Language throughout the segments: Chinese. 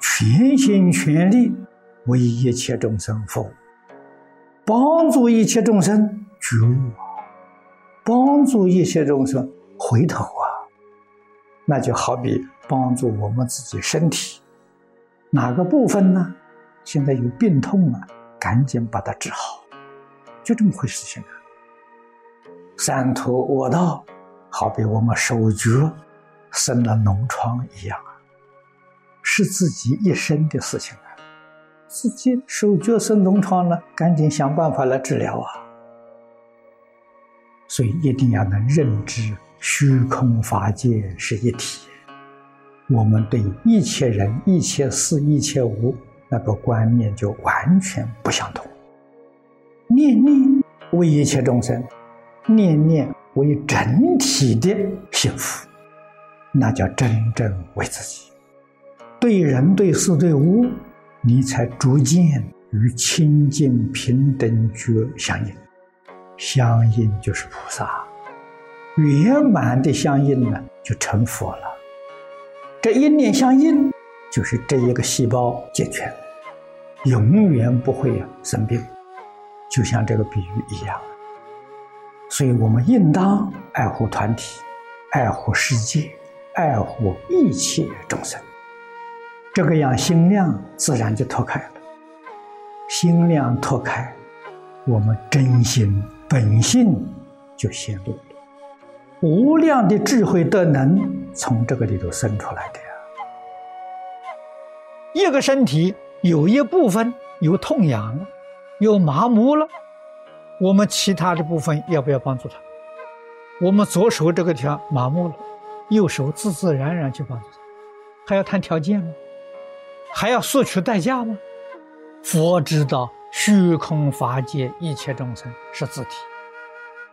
全心全力为一切众生服务，帮助一切众生觉悟。帮助一切众生回头啊，那就好比帮助我们自己身体哪个部分呢？现在有病痛了，赶紧把它治好。就这么回事情啊，三途恶道，好比我们手足。生了脓疮一样啊，是自己一生的事情啊。自己手脚生脓疮了，赶紧想办法来治疗啊。所以一定要能认知虚空法界是一体。我们对一切人、一切事、一切物那个观念就完全不相同。念念为一切众生。念念为整体的幸福，那叫真正为自己。对人对事对物，你才逐渐与清净平等觉相应。相应就是菩萨，圆满的相应呢，就成佛了。这一念相应，就是这一个细胞健全，永远不会生病。就像这个比喻一样。所以我们应当爱护团体，爱护世界，爱护一切众生。这个样心量自然就拓开了。心量拓开，我们真心本性就显露了。无量的智慧德能从这个里头生出来的呀。一个身体有一部分有痛痒了，有麻木了。我们其他的部分要不要帮助他？我们左手这个地方麻木了，右手自自然然去帮助他，还要谈条件吗？还要索取代价吗？佛知道虚空法界一切众生是自体，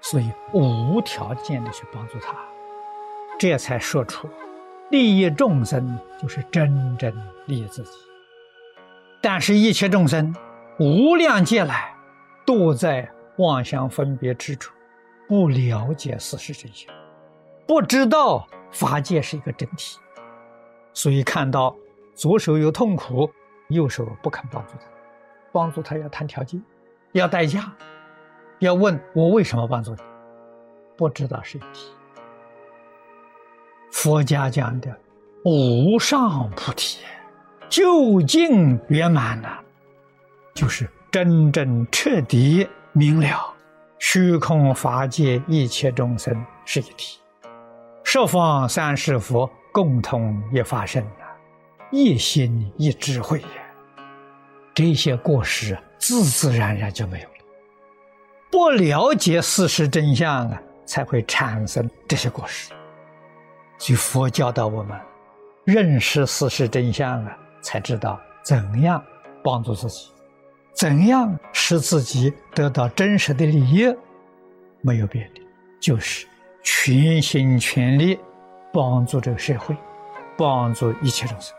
所以无条件的去帮助他，这才说出利益众生就是真正利益自己。但是，一切众生无量劫来都在。妄想分别之处，不了解事实真相，不知道法界是一个整体，所以看到左手有痛苦，右手不肯帮助他，帮助他要谈条件，要代价，要问我为什么帮助你，不知道是一体。佛家讲的无上菩提，究竟圆满了，就是真正彻底。明了，虚空法界一切众生是一体，十方三世佛共同一法身啊，一心一智慧呀，这些过失自自然然就没有了。不了解事实真相啊，才会产生这些过失。所以佛教导我们，认识事实真相啊，才知道怎样帮助自己。怎样使自己得到真实的利益？没有别的，就是全心全力帮助这个社会，帮助一切众生。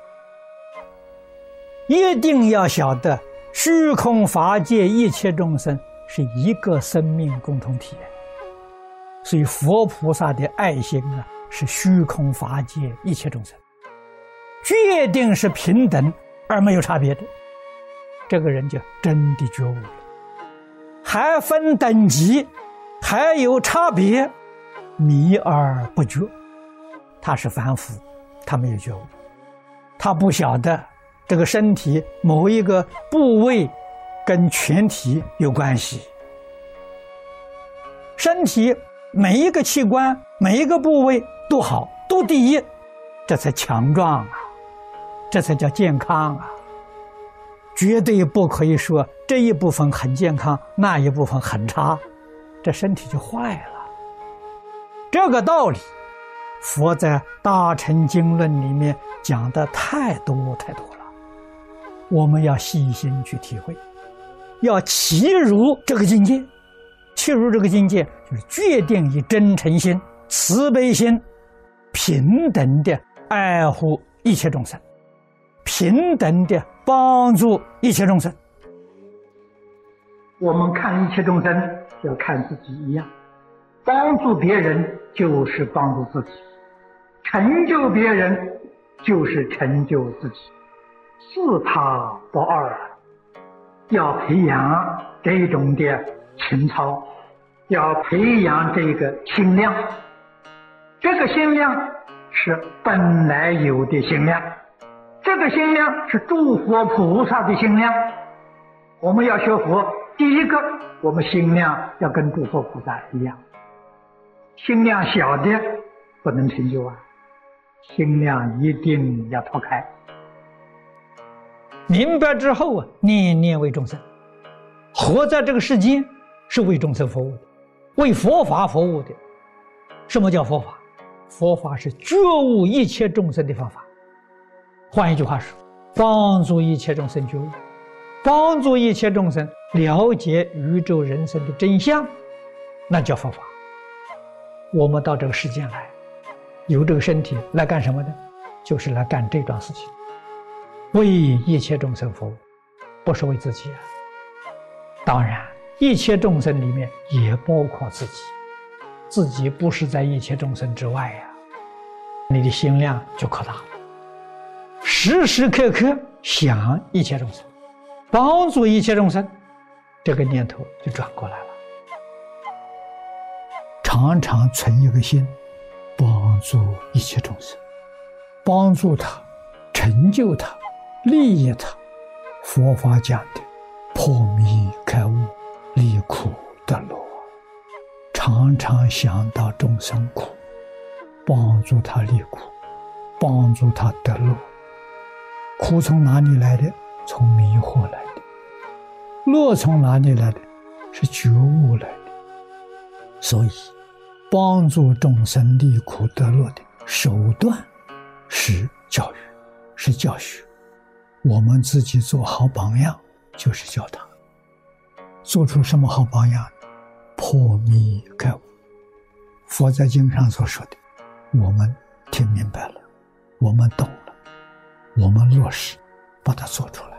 一定要晓得，虚空法界一切众生是一个生命共同体。所以，佛菩萨的爱心啊，是虚空法界一切众生，决定是平等而没有差别的。这个人就真的觉悟了，还分等级，还有差别，迷而不觉。他是凡夫，他没有觉悟，他不晓得这个身体某一个部位跟全体有关系。身体每一个器官、每一个部位都好，都第一，这才强壮啊，这才叫健康啊。绝对不可以说这一部分很健康，那一部分很差，这身体就坏了。这个道理，佛在《大乘经论》里面讲的太多太多了，我们要细心去体会，要契入这个境界。契入这个境界，就是决定以真诚心、慈悲心、平等的爱护一切众生。平等的帮助一切众生。我们看一切众生，要看自己一样。帮助别人就是帮助自己，成就别人就是成就自己。自他不二，要培养这种的情操，要培养这个心量。这个心量是本来有的心量，这个心量是诸佛菩萨的心量。我们要学佛，第一个，我们心量要跟诸佛菩萨一样。心量小的不能成就啊，心量一定要拓开。明白之后啊，念念为众生，活在这个世间是为众生服务的，为佛法服务的。什么叫佛法？佛法是觉悟一切众生的方法。换一句话说，帮助一切众生觉悟，帮助一切众生了解宇宙人生的真相，那叫佛法。我们到这个世间来，有这个身体来干什么呢？就是来干这段事情，为一切众生服务，不是为自己啊。当然，一切众生里面也包括自己。自己不是在一切众生之外呀，你的心量就可大了。时时刻刻想一切众生，帮助一切众生，这个念头就转过来了。常常存一个心，帮助一切众生，帮助他，成就他，利益他。佛法讲的破迷开悟，离苦得乐。常常想到众生苦，帮助他离苦，帮助他得乐。苦从哪里来的？从迷惑来的。乐从哪里来的？是觉悟来的。所以，帮助众生离苦得乐的手段是教育，是教学。我们自己做好榜样，就是教他做出什么好榜样。破迷开悟，佛在经上所说的，我们听明白了，我们懂了，我们落实，把它做出来。